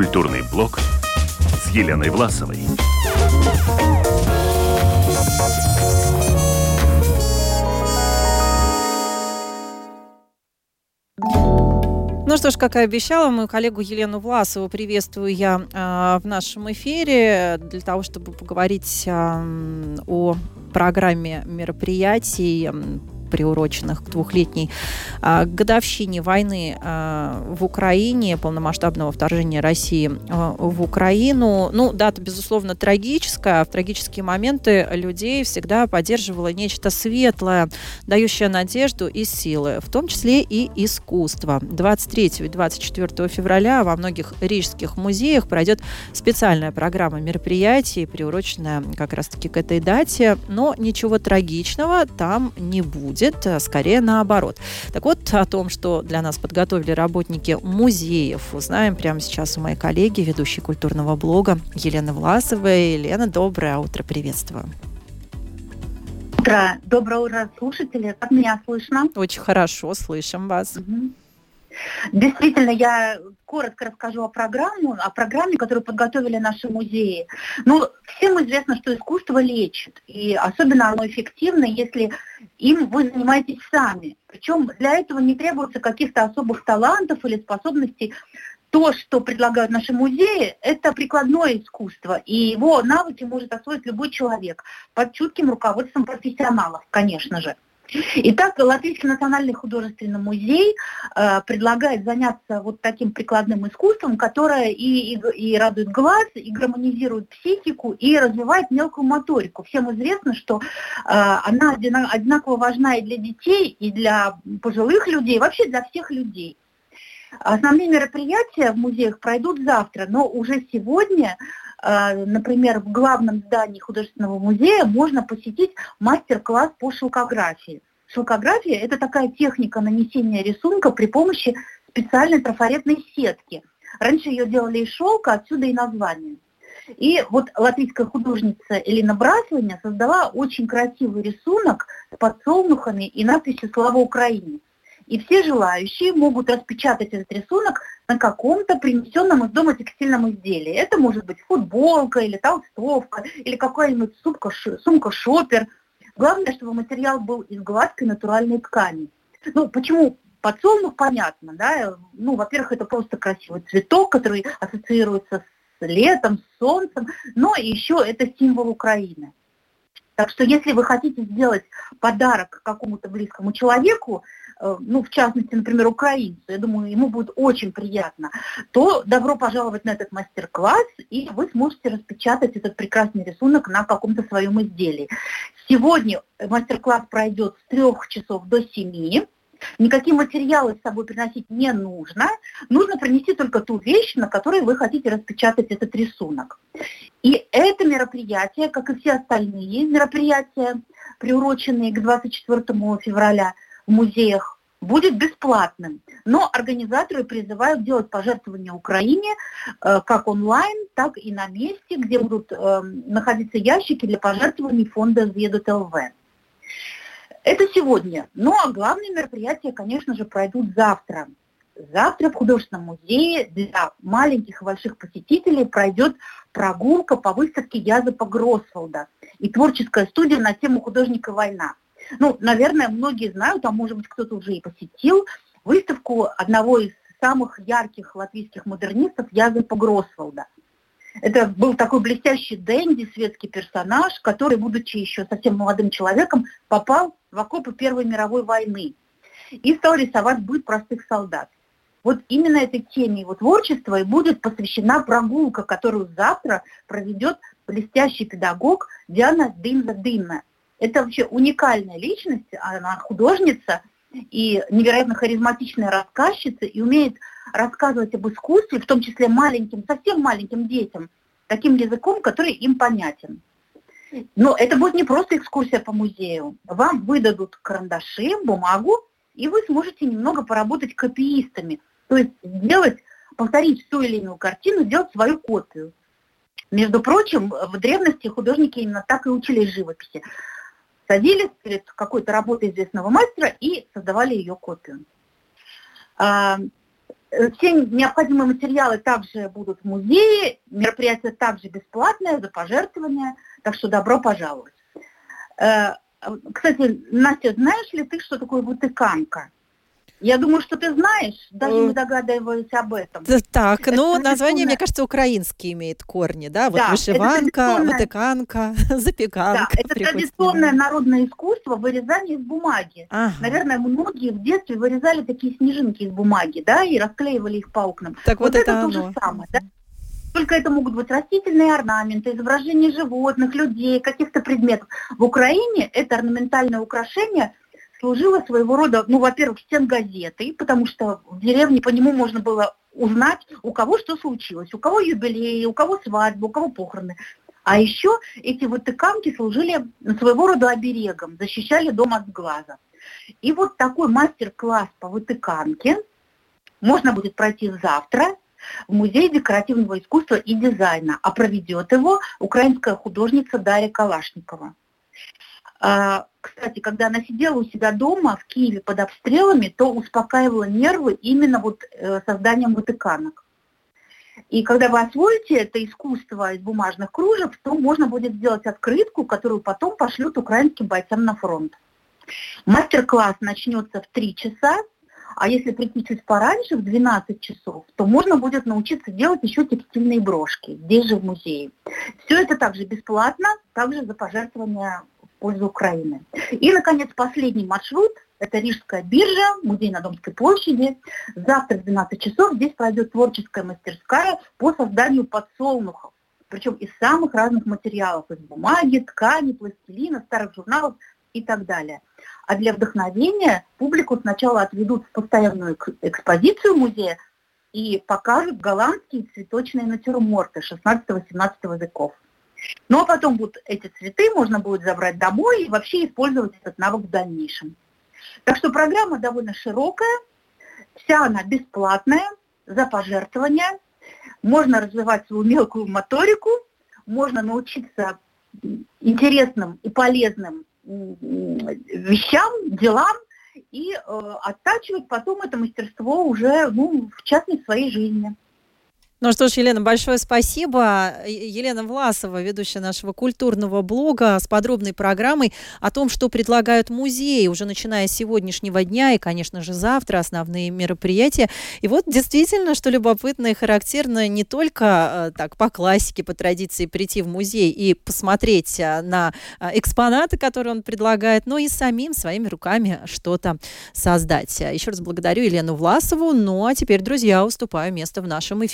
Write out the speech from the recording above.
Культурный блок с Еленой Власовой. Ну что ж, как и обещала, мою коллегу Елену Власову приветствую я э, в нашем эфире для того, чтобы поговорить э, о программе мероприятий приуроченных к двухлетней а, годовщине войны а, в Украине, полномасштабного вторжения России а, в Украину. Ну, дата, безусловно, трагическая. В трагические моменты людей всегда поддерживало нечто светлое, дающее надежду и силы, в том числе и искусство. 23 и 24 февраля во многих рижских музеях пройдет специальная программа мероприятий, приуроченная как раз-таки к этой дате, но ничего трагичного там не будет будет, э, скорее наоборот. Так вот, о том, что для нас подготовили работники музеев, узнаем прямо сейчас у моей коллеги, ведущей культурного блога Елены Власовой. Елена, доброе утро, приветствую. Утро. Доброе утро, слушатели. Как меня слышно? Очень хорошо, слышим вас. Угу. Действительно, я коротко расскажу о программе, о программе, которую подготовили наши музеи. Ну, всем известно, что искусство лечит, и особенно оно эффективно, если им вы занимаетесь сами. Причем для этого не требуется каких-то особых талантов или способностей. То, что предлагают наши музеи, это прикладное искусство, и его навыки может освоить любой человек под чутким руководством профессионалов, конечно же. Итак, Латвийский национальный художественный музей э, предлагает заняться вот таким прикладным искусством, которое и, и, и радует глаз, и гармонизирует психику, и развивает мелкую моторику. Всем известно, что э, она одинаково важна и для детей, и для пожилых людей, вообще для всех людей. Основные мероприятия в музеях пройдут завтра, но уже сегодня например, в главном здании художественного музея можно посетить мастер-класс по шелкографии. Шелкография – это такая техника нанесения рисунка при помощи специальной трафаретной сетки. Раньше ее делали из шелка, отсюда и название. И вот латвийская художница Элина Браслиня создала очень красивый рисунок с подсолнухами и надписью «Слава Украине». И все желающие могут распечатать этот рисунок на каком-то принесенном из дома текстильном изделии. Это может быть футболка или толстовка, или какая-нибудь сумка, сумка шопер. Главное, чтобы материал был из гладкой натуральной ткани. Ну, почему подсолнух, понятно, да? Ну, во-первых, это просто красивый цветок, который ассоциируется с летом, с солнцем, но еще это символ Украины. Так что если вы хотите сделать подарок какому-то близкому человеку, ну, в частности, например, украинцу, я думаю, ему будет очень приятно, то добро пожаловать на этот мастер-класс, и вы сможете распечатать этот прекрасный рисунок на каком-то своем изделии. Сегодня мастер-класс пройдет с трех часов до семи. Никакие материалы с собой приносить не нужно. Нужно принести только ту вещь, на которой вы хотите распечатать этот рисунок. И это мероприятие, как и все остальные мероприятия, приуроченные к 24 февраля, в музеях будет бесплатным. Но организаторы призывают делать пожертвования Украине э, как онлайн, так и на месте, где будут э, находиться ящики для пожертвований фонда ЗЕДТЛВ. Это сегодня. Ну а главные мероприятия, конечно же, пройдут завтра. Завтра в художественном музее для маленьких и больших посетителей пройдет прогулка по выставке Языпа Гросфолда и творческая студия на тему художника «Война». Ну, наверное, многие знают, а может быть кто-то уже и посетил, выставку одного из самых ярких латвийских модернистов Язепа Гросволда. Это был такой блестящий Дэнди, светский персонаж, который, будучи еще совсем молодым человеком, попал в окопы Первой мировой войны и стал рисовать быт простых солдат. Вот именно этой теме его творчества и будет посвящена прогулка, которую завтра проведет блестящий педагог Диана Дынна-Дынна. Это вообще уникальная личность, она художница и невероятно харизматичная рассказчица и умеет рассказывать об искусстве, в том числе маленьким, совсем маленьким детям, таким языком, который им понятен. Но это будет не просто экскурсия по музею. Вам выдадут карандаши, бумагу, и вы сможете немного поработать копиистами. То есть сделать, повторить ту или иную картину, сделать свою копию. Между прочим, в древности художники именно так и учились живописи садились перед какой-то работой известного мастера и создавали ее копию. А, Э, все необходимые материалы также будут в музее, мероприятие также бесплатное, за пожертвования, так что добро пожаловать. Э, кстати, Настя, знаешь ли ты, что такое вытыканка? Я думаю, что ты знаешь, даже не э, догадываясь об этом. Так, ну, название, мне кажется, украинские имеет корни, да? Вот да, вышиванка, вытыканка, запеканка. Да, это традиционное народное искусство вырезания из бумаги. Ага. Наверное, многие в детстве вырезали такие снежинки из бумаги, да, и расклеивали их по окнам. Так вот, вот это, это то же самое, да? Только это могут быть растительные орнаменты, изображения животных, людей, каких-то предметов. В Украине это орнаментальное украшение служила своего рода, ну, во-первых, стен газеты, потому что в деревне по нему можно было узнать, у кого что случилось, у кого юбилей, у кого свадьба, у кого похороны. А еще эти вытыканки служили своего рода оберегом, защищали дом от глаза. И вот такой мастер-класс по вытыканке можно будет пройти завтра в Музее декоративного искусства и дизайна, а проведет его украинская художница Дарья Калашникова. А, кстати, когда она сидела у себя дома в Киеве под обстрелами, то успокаивала нервы именно вот э, созданием ватыканок. И когда вы освоите это искусство из бумажных кружев, то можно будет сделать открытку, которую потом пошлют украинским бойцам на фронт. Мастер-класс начнется в 3 часа, а если прийти чуть пораньше, в 12 часов, то можно будет научиться делать еще текстильные брошки здесь же в музее. Все это также бесплатно, также за пожертвование пользу Украины. И, наконец, последний маршрут – это Рижская биржа, музей на Домской площади. Завтра в 12 часов здесь пройдет творческая мастерская по созданию подсолнухов. Причем из самых разных материалов, из бумаги, ткани, пластилина, старых журналов и так далее. А для вдохновения публику сначала отведут в постоянную экспозицию музея и покажут голландские цветочные натюрморты 16-17 веков. Ну а потом вот эти цветы можно будет забрать домой и вообще использовать этот навык в дальнейшем. Так что программа довольно широкая, вся она бесплатная, за пожертвования. Можно развивать свою мелкую моторику, можно научиться интересным и полезным вещам, делам и э, оттачивать потом это мастерство уже ну, в частной своей жизни. Ну что ж, Елена, большое спасибо. Елена Власова, ведущая нашего культурного блога с подробной программой о том, что предлагают музеи уже начиная с сегодняшнего дня и, конечно же, завтра основные мероприятия. И вот действительно, что любопытно и характерно не только э, так по классике, по традиции прийти в музей и посмотреть э, на э, экспонаты, которые он предлагает, но и самим своими руками что-то создать. Еще раз благодарю Елену Власову. Ну а теперь, друзья, уступаю место в нашем эфире